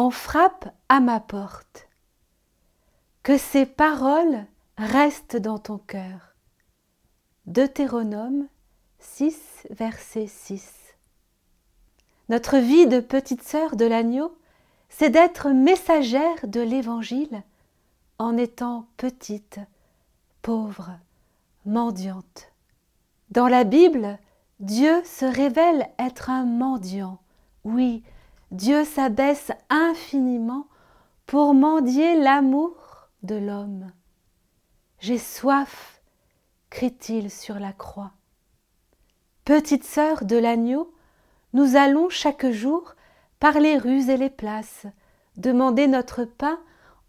on frappe à ma porte. Que ces paroles restent dans ton cœur. Deutéronome 6, verset 6. Notre vie de petite sœur de l'agneau, c'est d'être messagère de l'Évangile en étant petite, pauvre, mendiante. Dans la Bible, Dieu se révèle être un mendiant. Oui, Dieu s'abaisse infiniment pour mendier l'amour de l'homme. J'ai soif, crie-t-il sur la croix. Petite sœur de l'agneau, nous allons chaque jour par les rues et les places demander notre pain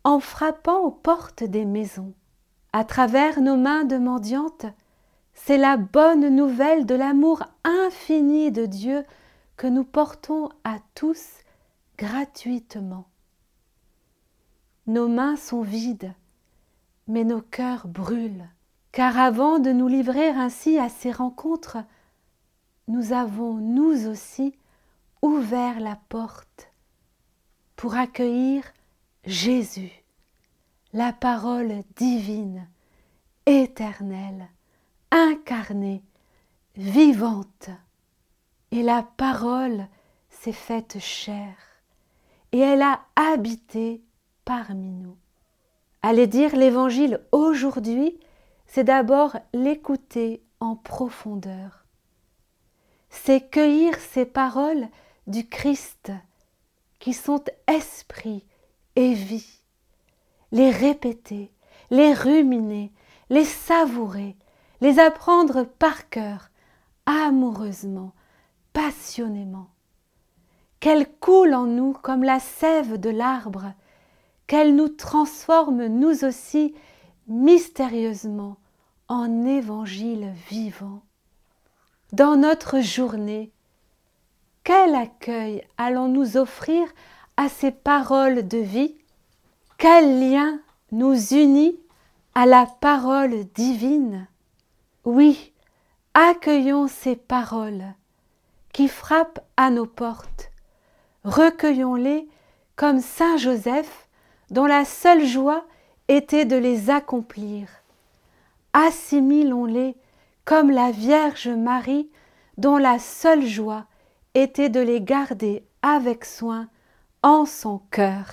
en frappant aux portes des maisons. À travers nos mains de mendiantes, c'est la bonne nouvelle de l'amour infini de Dieu que nous portons à tous gratuitement. Nos mains sont vides, mais nos cœurs brûlent, car avant de nous livrer ainsi à ces rencontres, nous avons nous aussi ouvert la porte pour accueillir Jésus, la parole divine, éternelle, incarnée, vivante. Et la parole s'est faite chair, et elle a habité parmi nous. Aller dire l'Évangile aujourd'hui, c'est d'abord l'écouter en profondeur. C'est cueillir ces paroles du Christ qui sont esprit et vie, les répéter, les ruminer, les savourer, les apprendre par cœur, amoureusement, passionnément, qu'elles coulent en nous comme la sève de l'arbre, qu'elles nous transforment nous aussi mystérieusement en évangile vivant. Dans notre journée, quel accueil allons-nous offrir à ces paroles de vie? Quel lien nous unit à la parole divine? Oui, accueillons ces paroles qui frappent à nos portes. Recueillons-les comme Saint Joseph, dont la seule joie était de les accomplir. Assimilons-les comme la Vierge Marie dont la seule joie était de les garder avec soin en son cœur.